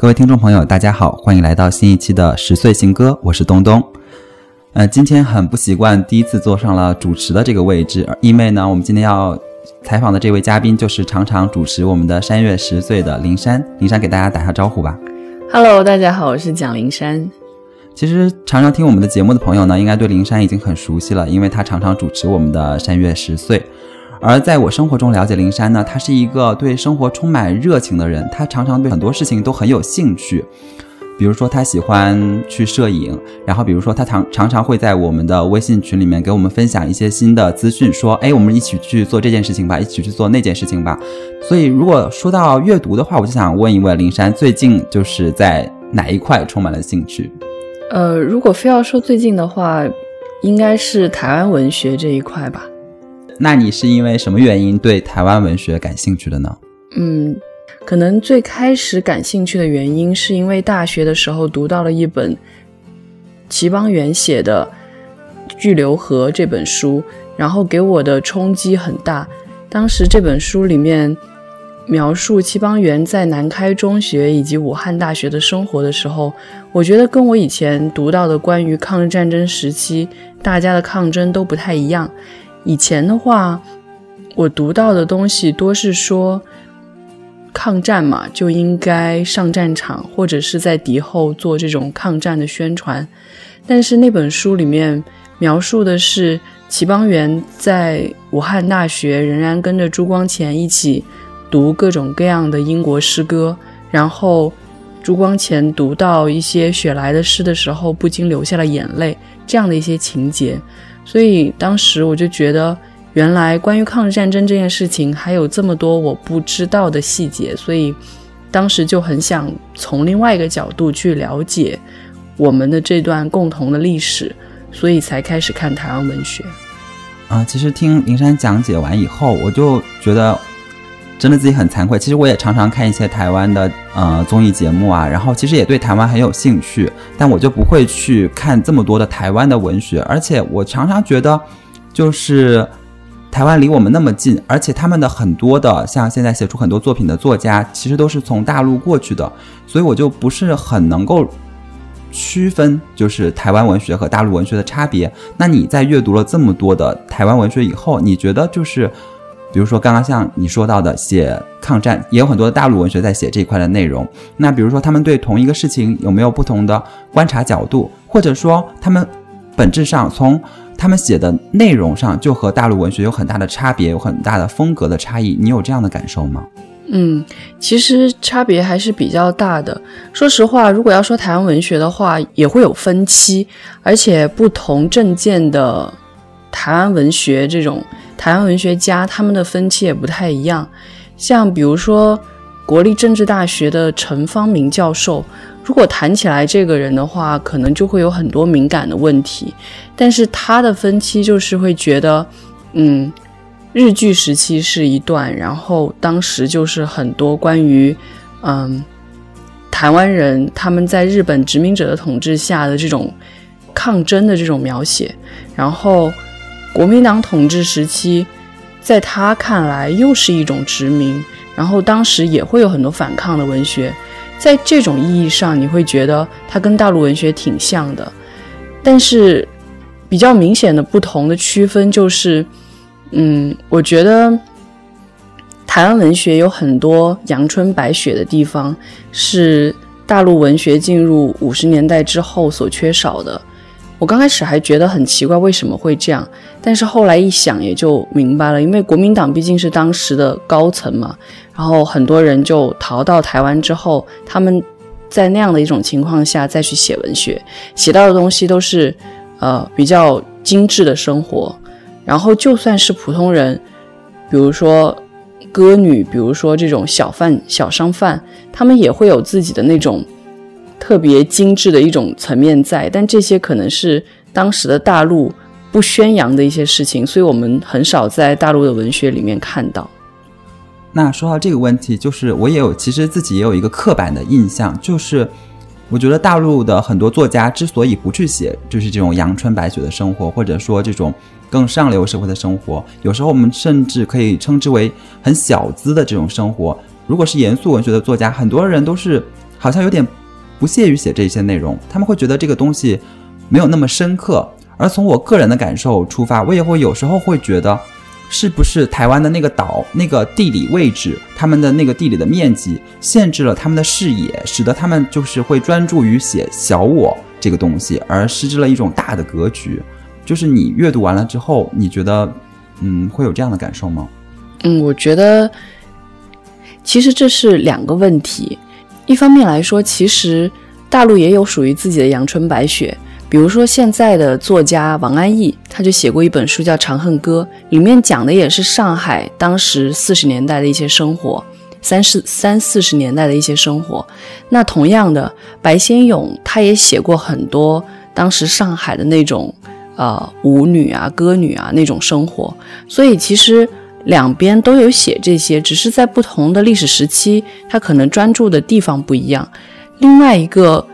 各位听众朋友，大家好，欢迎来到新一期的十岁新歌，我是东东。呃，今天很不习惯，第一次坐上了主持的这个位置，因为呢，我们今天要采访的这位嘉宾就是常常主持我们的山月十岁的林珊。林珊给大家打下招呼吧。Hello，大家好，我是蒋林珊。其实常常听我们的节目的朋友呢，应该对林珊已经很熟悉了，因为她常常主持我们的山月十岁。而在我生活中了解灵山呢，他是一个对生活充满热情的人，他常常对很多事情都很有兴趣。比如说他喜欢去摄影，然后比如说他常常常会在我们的微信群里面给我们分享一些新的资讯，说哎，我们一起去做这件事情吧，一起去做那件事情吧。所以如果说到阅读的话，我就想问一问灵山，最近就是在哪一块充满了兴趣？呃，如果非要说最近的话，应该是台湾文学这一块吧。那你是因为什么原因对台湾文学感兴趣的呢？嗯，可能最开始感兴趣的原因是因为大学的时候读到了一本齐邦媛写的《巨流河》这本书，然后给我的冲击很大。当时这本书里面描述齐邦媛在南开中学以及武汉大学的生活的时候，我觉得跟我以前读到的关于抗日战争时期大家的抗争都不太一样。以前的话，我读到的东西多是说抗战嘛，就应该上战场，或者是在敌后做这种抗战的宣传。但是那本书里面描述的是齐邦媛在武汉大学仍然跟着朱光潜一起读各种各样的英国诗歌，然后朱光潜读到一些雪莱的诗的时候，不禁流下了眼泪，这样的一些情节。所以当时我就觉得，原来关于抗日战争这件事情还有这么多我不知道的细节，所以当时就很想从另外一个角度去了解我们的这段共同的历史，所以才开始看台湾文学。啊，其实听灵珊讲解完以后，我就觉得。真的自己很惭愧，其实我也常常看一些台湾的呃综艺节目啊，然后其实也对台湾很有兴趣，但我就不会去看这么多的台湾的文学，而且我常常觉得，就是台湾离我们那么近，而且他们的很多的像现在写出很多作品的作家，其实都是从大陆过去的，所以我就不是很能够区分就是台湾文学和大陆文学的差别。那你在阅读了这么多的台湾文学以后，你觉得就是？比如说，刚刚像你说到的写抗战，也有很多的大陆文学在写这一块的内容。那比如说，他们对同一个事情有没有不同的观察角度，或者说他们本质上从他们写的内容上就和大陆文学有很大的差别，有很大的风格的差异？你有这样的感受吗？嗯，其实差别还是比较大的。说实话，如果要说台湾文学的话，也会有分期，而且不同政见的台湾文学这种。台湾文学家他们的分期也不太一样，像比如说国立政治大学的陈方明教授，如果谈起来这个人的话，可能就会有很多敏感的问题。但是他的分期就是会觉得，嗯，日据时期是一段，然后当时就是很多关于，嗯，台湾人他们在日本殖民者的统治下的这种抗争的这种描写，然后。国民党统治时期，在他看来又是一种殖民，然后当时也会有很多反抗的文学，在这种意义上，你会觉得它跟大陆文学挺像的，但是比较明显的不同的区分就是，嗯，我觉得台湾文学有很多阳春白雪的地方，是大陆文学进入五十年代之后所缺少的。我刚开始还觉得很奇怪，为什么会这样？但是后来一想，也就明白了，因为国民党毕竟是当时的高层嘛，然后很多人就逃到台湾之后，他们在那样的一种情况下再去写文学，写到的东西都是呃比较精致的生活。然后就算是普通人，比如说歌女，比如说这种小贩、小商贩，他们也会有自己的那种。特别精致的一种层面在，但这些可能是当时的大陆不宣扬的一些事情，所以我们很少在大陆的文学里面看到。那说到这个问题，就是我也有，其实自己也有一个刻板的印象，就是我觉得大陆的很多作家之所以不去写，就是这种阳春白雪的生活，或者说这种更上流社会的生活，有时候我们甚至可以称之为很小资的这种生活。如果是严肃文学的作家，很多人都是。好像有点不屑于写这些内容，他们会觉得这个东西没有那么深刻。而从我个人的感受出发，我也会有时候会觉得，是不是台湾的那个岛、那个地理位置、他们的那个地理的面积，限制了他们的视野，使得他们就是会专注于写小我这个东西，而失之了一种大的格局。就是你阅读完了之后，你觉得，嗯，会有这样的感受吗？嗯，我觉得，其实这是两个问题。一方面来说，其实大陆也有属于自己的阳春白雪。比如说，现在的作家王安忆，他就写过一本书叫《长恨歌》，里面讲的也是上海当时四十年代的一些生活，三四三四十年代的一些生活。那同样的，白先勇他也写过很多当时上海的那种，呃，舞女啊、歌女啊那种生活。所以其实两边都有写这些，只是在不同的历史时期，他可能专注的地方不一样。另外一个。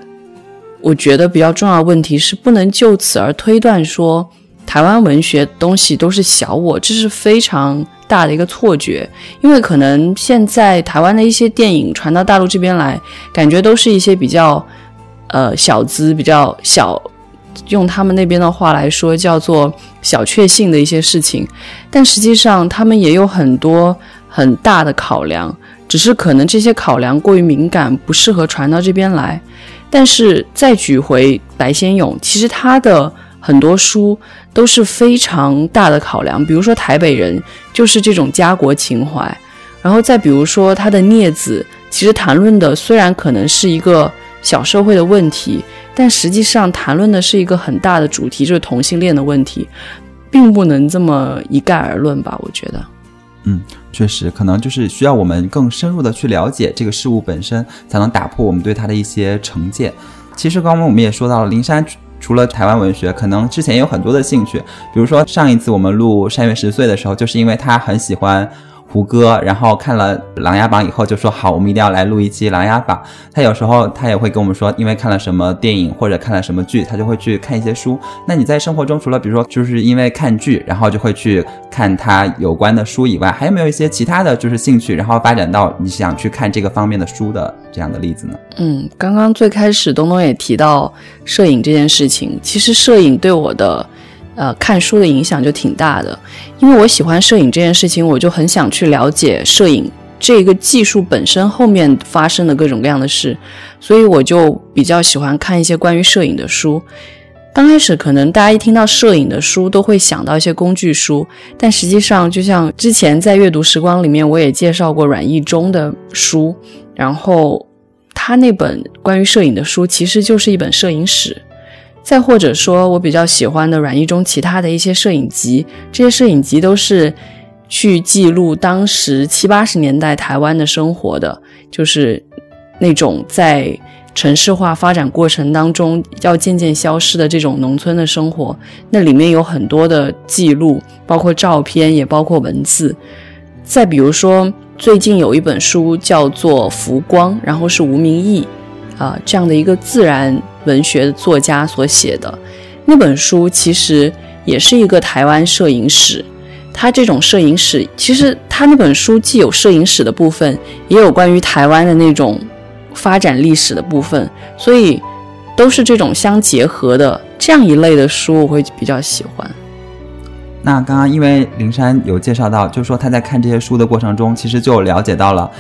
我觉得比较重要的问题是，不能就此而推断说台湾文学东西都是小我，这是非常大的一个错觉。因为可能现在台湾的一些电影传到大陆这边来，感觉都是一些比较呃小资、比较小，用他们那边的话来说叫做小确幸的一些事情。但实际上，他们也有很多很大的考量，只是可能这些考量过于敏感，不适合传到这边来。但是再举回白先勇，其实他的很多书都是非常大的考量，比如说《台北人》就是这种家国情怀，然后再比如说他的《镊子》，其实谈论的虽然可能是一个小社会的问题，但实际上谈论的是一个很大的主题，就是同性恋的问题，并不能这么一概而论吧？我觉得，嗯。确实，可能就是需要我们更深入的去了解这个事物本身，才能打破我们对它的一些成见。其实刚刚我们也说到了，灵山除了台湾文学，可能之前有很多的兴趣，比如说上一次我们录《山月十岁》的时候，就是因为他很喜欢。胡歌，然后看了《琅琊榜》以后就说好，我们一定要来录一期《琅琊榜》。他有时候他也会跟我们说，因为看了什么电影或者看了什么剧，他就会去看一些书。那你在生活中除了比如说就是因为看剧，然后就会去看他有关的书以外，还有没有一些其他的就是兴趣，然后发展到你想去看这个方面的书的这样的例子呢？嗯，刚刚最开始东东也提到摄影这件事情，其实摄影对我的。呃，看书的影响就挺大的，因为我喜欢摄影这件事情，我就很想去了解摄影这个技术本身后面发生的各种各样的事，所以我就比较喜欢看一些关于摄影的书。刚开始可能大家一听到摄影的书都会想到一些工具书，但实际上就像之前在阅读时光里面我也介绍过阮义忠的书，然后他那本关于摄影的书其实就是一本摄影史。再或者说，我比较喜欢的阮一中其他的一些摄影集，这些摄影集都是去记录当时七八十年代台湾的生活的，就是那种在城市化发展过程当中要渐渐消失的这种农村的生活。那里面有很多的记录，包括照片，也包括文字。再比如说，最近有一本书叫做《浮光》，然后是吴明义啊这样的一个自然。文学作家所写的那本书，其实也是一个台湾摄影史。他这种摄影史，其实他那本书既有摄影史的部分，也有关于台湾的那种发展历史的部分，所以都是这种相结合的这样一类的书，我会比较喜欢。那刚刚因为灵山有介绍到，就是说他在看这些书的过程中，其实就了解到了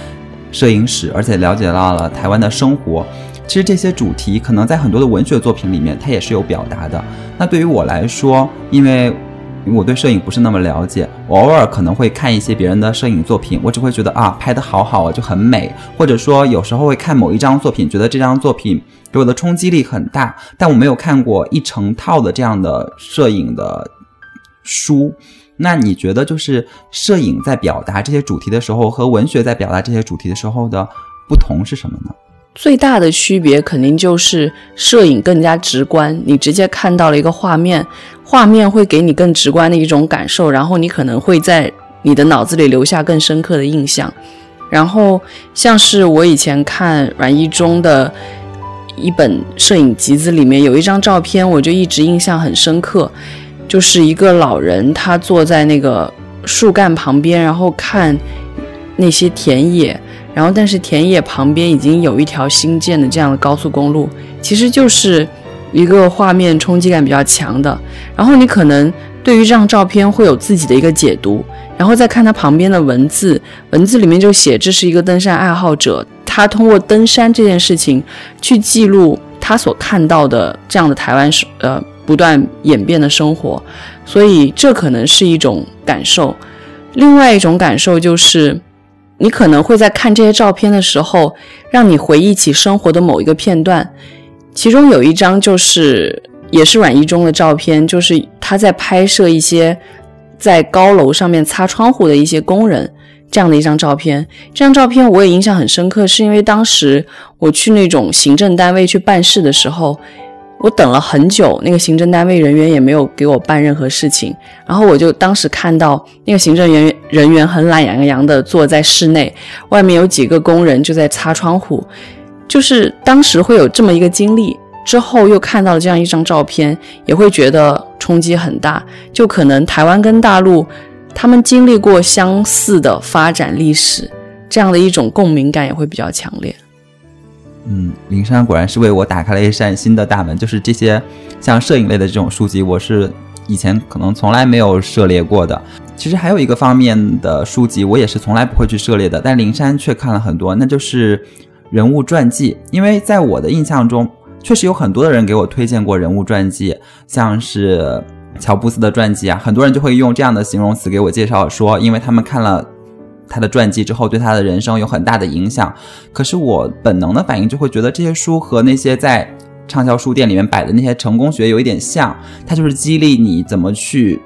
摄影史，而且了解到了台湾的生活。其实这些主题可能在很多的文学作品里面，它也是有表达的。那对于我来说，因为我对摄影不是那么了解，我偶尔可能会看一些别人的摄影作品，我只会觉得啊，拍的好好啊，就很美。或者说有时候会看某一张作品，觉得这张作品给我的冲击力很大，但我没有看过一成套的这样的摄影的书。那你觉得就是摄影在表达这些主题的时候，和文学在表达这些主题的时候的不同是什么呢？最大的区别肯定就是摄影更加直观，你直接看到了一个画面，画面会给你更直观的一种感受，然后你可能会在你的脑子里留下更深刻的印象。然后像是我以前看阮一中的一本摄影集子里面有一张照片，我就一直印象很深刻，就是一个老人他坐在那个树干旁边，然后看那些田野。然后但是田野旁边已经有一条新建的这样的高速公路，其实就是一个画面冲击感比较强的。然后你可能对于这张照片会有自己的一个解读，然后再看它旁边的文字，文字里面就写这是一个登山爱好者，他通过登山这件事情去记录他所看到的这样的台湾是呃不断演变的生活，所以这可能是一种感受。另外一种感受就是，你可能会在看这些照片的时候，让你回忆起生活的某一个片段。其中有一张就是也是阮一中的照片，就是他在拍摄一些在高楼上面擦窗户的一些工人这样的一张照片。这张照片我也印象很深刻，是因为当时我去那种行政单位去办事的时候。我等了很久，那个行政单位人员也没有给我办任何事情。然后我就当时看到那个行政人员人员很懒洋洋的坐在室内，外面有几个工人就在擦窗户。就是当时会有这么一个经历，之后又看到了这样一张照片，也会觉得冲击很大。就可能台湾跟大陆，他们经历过相似的发展历史，这样的一种共鸣感也会比较强烈。嗯，灵山果然是为我打开了一扇新的大门。就是这些像摄影类的这种书籍，我是以前可能从来没有涉猎过的。其实还有一个方面的书籍，我也是从来不会去涉猎的，但灵山却看了很多，那就是人物传记。因为在我的印象中，确实有很多的人给我推荐过人物传记，像是乔布斯的传记啊，很多人就会用这样的形容词给我介绍，说因为他们看了。他的传记之后对他的人生有很大的影响，可是我本能的反应就会觉得这些书和那些在畅销书店里面摆的那些成功学有一点像，它就是激励你怎么去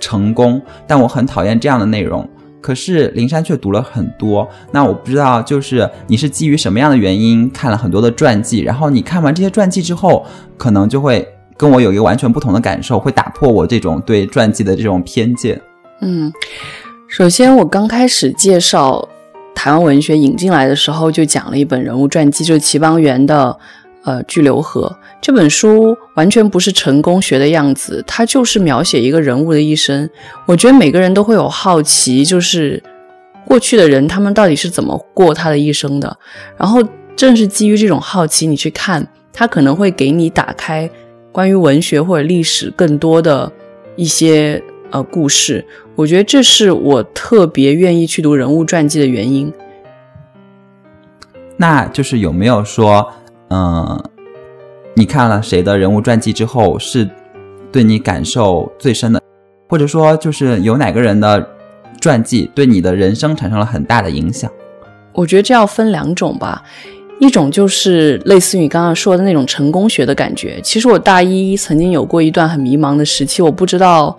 成功。但我很讨厌这样的内容。可是灵珊却读了很多，那我不知道就是你是基于什么样的原因看了很多的传记，然后你看完这些传记之后，可能就会跟我有一个完全不同的感受，会打破我这种对传记的这种偏见。嗯。首先，我刚开始介绍台湾文学引进来的时候，就讲了一本人物传记，就是齐邦媛的呃《巨流河》这本书，完全不是成功学的样子，它就是描写一个人物的一生。我觉得每个人都会有好奇，就是过去的人他们到底是怎么过他的一生的。然后，正是基于这种好奇，你去看，它可能会给你打开关于文学或者历史更多的一些。呃，故事，我觉得这是我特别愿意去读人物传记的原因。那就是有没有说，嗯，你看了谁的人物传记之后，是对你感受最深的，或者说就是有哪个人的传记对你的人生产生了很大的影响？我觉得这要分两种吧，一种就是类似于你刚刚说的那种成功学的感觉。其实我大一曾经有过一段很迷茫的时期，我不知道。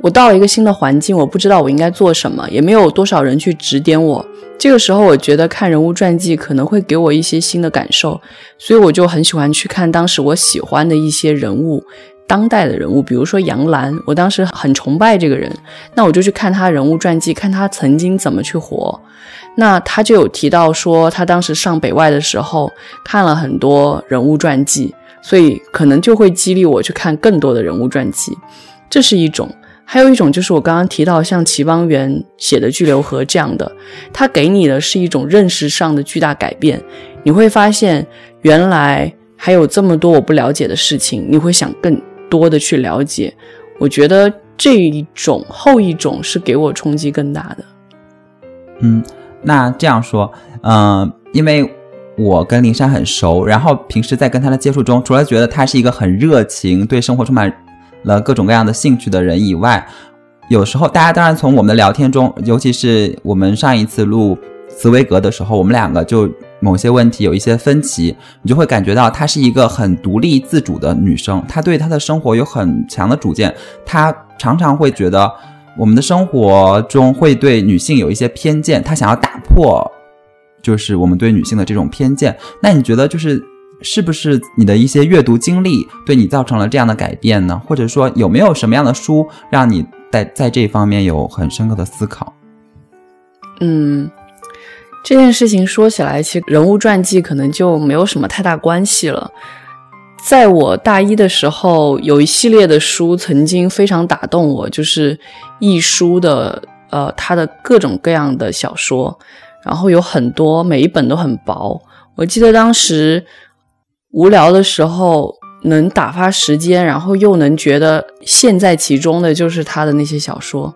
我到了一个新的环境，我不知道我应该做什么，也没有多少人去指点我。这个时候，我觉得看人物传记可能会给我一些新的感受，所以我就很喜欢去看当时我喜欢的一些人物，当代的人物，比如说杨澜，我当时很崇拜这个人，那我就去看他人物传记，看他曾经怎么去活。那他就有提到说，他当时上北外的时候看了很多人物传记，所以可能就会激励我去看更多的人物传记，这是一种。还有一种就是我刚刚提到像齐邦媛写的《巨流河》这样的，它给你的是一种认识上的巨大改变。你会发现原来还有这么多我不了解的事情，你会想更多的去了解。我觉得这一种后一种是给我冲击更大的。嗯，那这样说，嗯，因为我跟林珊很熟，然后平时在跟她的接触中，除了觉得她是一个很热情，对生活充满。了各种各样的兴趣的人以外，有时候大家当然从我们的聊天中，尤其是我们上一次录茨威格的时候，我们两个就某些问题有一些分歧，你就会感觉到她是一个很独立自主的女生，她对她的生活有很强的主见，她常常会觉得我们的生活中会对女性有一些偏见，她想要打破，就是我们对女性的这种偏见。那你觉得就是？是不是你的一些阅读经历对你造成了这样的改变呢？或者说有没有什么样的书让你在在这方面有很深刻的思考？嗯，这件事情说起来，其实人物传记可能就没有什么太大关系了。在我大一的时候，有一系列的书曾经非常打动我，就是易书的呃他的各种各样的小说。然后有很多每一本都很薄。我记得当时无聊的时候能打发时间，然后又能觉得陷在其中的，就是他的那些小说。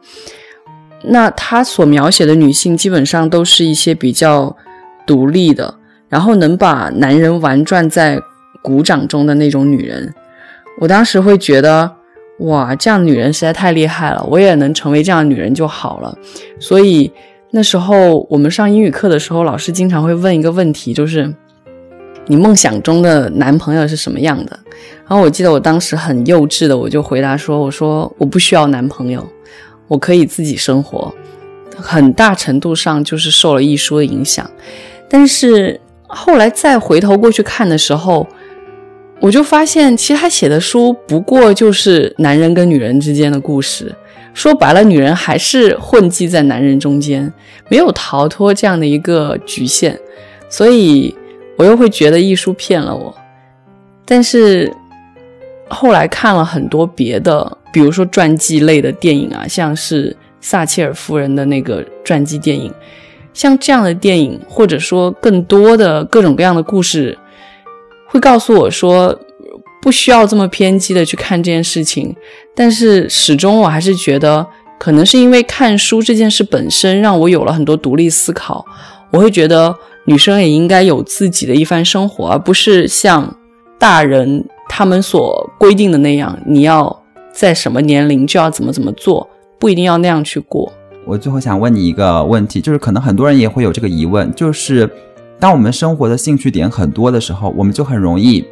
那他所描写的女性基本上都是一些比较独立的，然后能把男人玩转在鼓掌中的那种女人。我当时会觉得，哇，这样女人实在太厉害了，我也能成为这样女人就好了。所以那时候我们上英语课的时候，老师经常会问一个问题，就是你梦想中的男朋友是什么样的？然后我记得我当时很幼稚的，我就回答说，我说我不需要男朋友。我可以自己生活，很大程度上就是受了一书的影响。但是后来再回头过去看的时候，我就发现，其实他写的书不过就是男人跟女人之间的故事。说白了，女人还是混迹在男人中间，没有逃脱这样的一个局限。所以我又会觉得艺术骗了我。但是后来看了很多别的。比如说传记类的电影啊，像是撒切尔夫人的那个传记电影，像这样的电影，或者说更多的各种各样的故事，会告诉我说，不需要这么偏激的去看这件事情。但是始终我还是觉得，可能是因为看书这件事本身让我有了很多独立思考。我会觉得女生也应该有自己的一番生活，而不是像大人他们所规定的那样，你要。在什么年龄就要怎么怎么做，不一定要那样去过。我最后想问你一个问题，就是可能很多人也会有这个疑问，就是当我们生活的兴趣点很多的时候，我们就很容易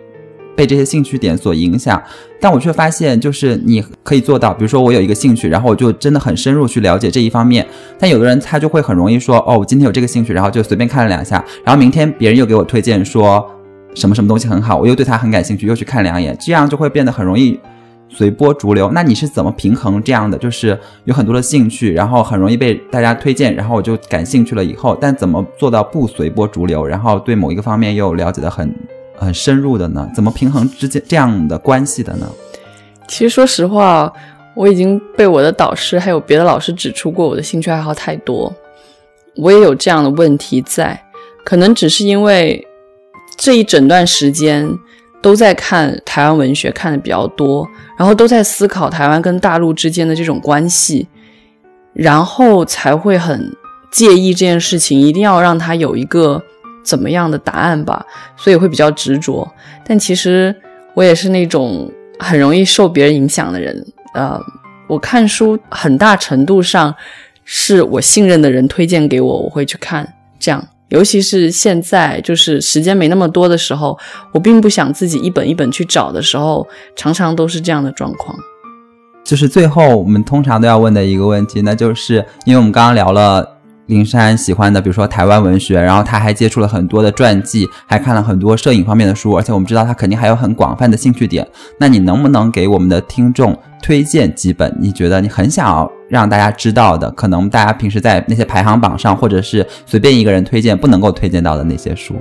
被这些兴趣点所影响。但我却发现，就是你可以做到，比如说我有一个兴趣，然后我就真的很深入去了解这一方面。但有的人他就会很容易说，哦，我今天有这个兴趣，然后就随便看了两下，然后明天别人又给我推荐说什么什么东西很好，我又对他很感兴趣，又去看两眼，这样就会变得很容易。随波逐流，那你是怎么平衡这样的？就是有很多的兴趣，然后很容易被大家推荐，然后我就感兴趣了以后，但怎么做到不随波逐流，然后对某一个方面又了解的很很深入的呢？怎么平衡之间这样的关系的呢？其实说实话，我已经被我的导师还有别的老师指出过我的兴趣爱好太多，我也有这样的问题在，可能只是因为这一整段时间。都在看台湾文学，看的比较多，然后都在思考台湾跟大陆之间的这种关系，然后才会很介意这件事情，一定要让他有一个怎么样的答案吧，所以会比较执着。但其实我也是那种很容易受别人影响的人，呃，我看书很大程度上是我信任的人推荐给我，我会去看，这样。尤其是现在，就是时间没那么多的时候，我并不想自己一本一本去找的时候，常常都是这样的状况。就是最后我们通常都要问的一个问题，那就是因为我们刚刚聊了林珊喜欢的，比如说台湾文学，然后他还接触了很多的传记，还看了很多摄影方面的书，而且我们知道他肯定还有很广泛的兴趣点。那你能不能给我们的听众推荐几本你觉得你很想要？让大家知道的，可能大家平时在那些排行榜上，或者是随便一个人推荐不能够推荐到的那些书。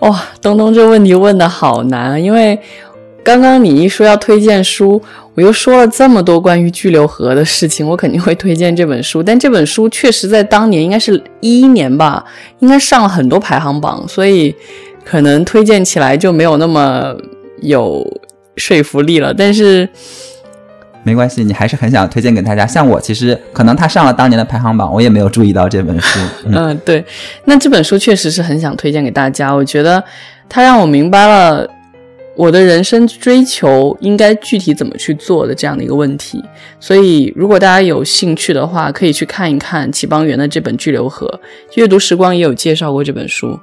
哇，东东这问题问的好难，因为刚刚你一说要推荐书，我又说了这么多关于巨流河的事情，我肯定会推荐这本书。但这本书确实在当年应该是一一年吧，应该上了很多排行榜，所以可能推荐起来就没有那么有说服力了。但是。没关系，你还是很想推荐给大家。像我，其实可能他上了当年的排行榜，我也没有注意到这本书。嗯，对，那这本书确实是很想推荐给大家。我觉得它让我明白了我的人生追求应该具体怎么去做的这样的一个问题。所以，如果大家有兴趣的话，可以去看一看齐邦媛的这本《巨流河》，阅读时光也有介绍过这本书。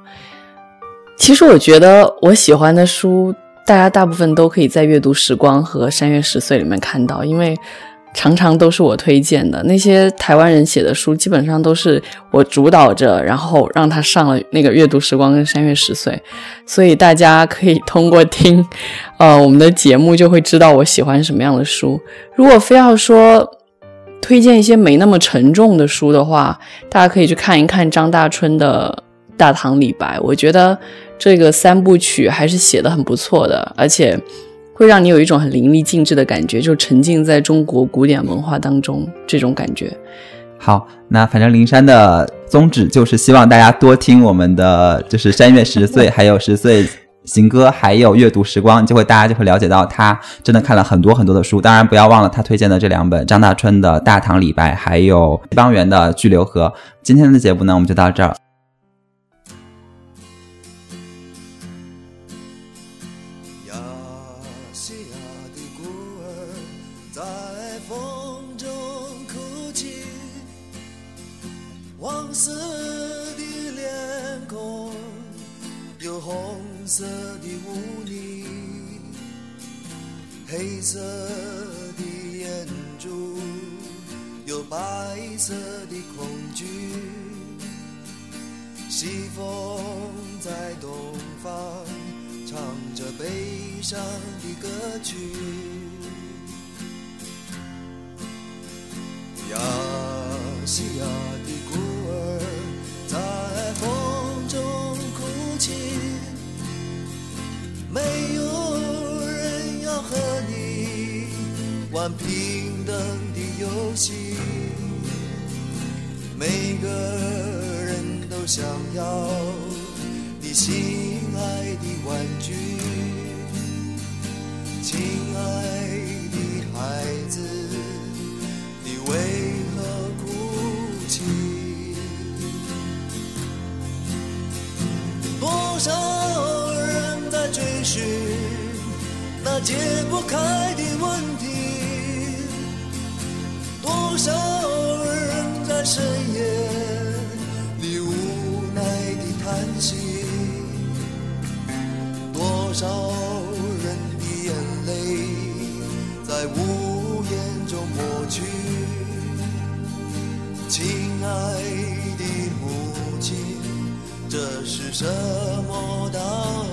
其实，我觉得我喜欢的书。大家大部分都可以在阅读时光和山月十岁里面看到，因为常常都是我推荐的那些台湾人写的书，基本上都是我主导着，然后让他上了那个阅读时光跟山月十岁，所以大家可以通过听，呃，我们的节目就会知道我喜欢什么样的书。如果非要说推荐一些没那么沉重的书的话，大家可以去看一看张大春的《大唐李白》，我觉得。这个三部曲还是写的很不错的，而且会让你有一种很淋漓尽致的感觉，就沉浸在中国古典文化当中这种感觉。好，那反正灵山的宗旨就是希望大家多听我们的，就是山月十岁，还有十岁行歌，还有阅读时光，就会大家就会了解到他真的看了很多很多的书。当然，不要忘了他推荐的这两本张大春的《大唐李白》，还有西邦媛的《巨流河》。今天的节目呢，我们就到这儿。黄色的脸孔有红色的污泥，黑色的眼珠有白色的恐惧。西风在东方唱着悲伤的歌曲。呀西呀玩平等的游戏。每个人都想要你心爱的玩具，亲爱的孩子，你为何哭泣？多少人在追寻那解不开的多少人在深夜里无奈的叹息？多少人的眼泪在无言中抹去？亲爱的母亲，这是什么道理？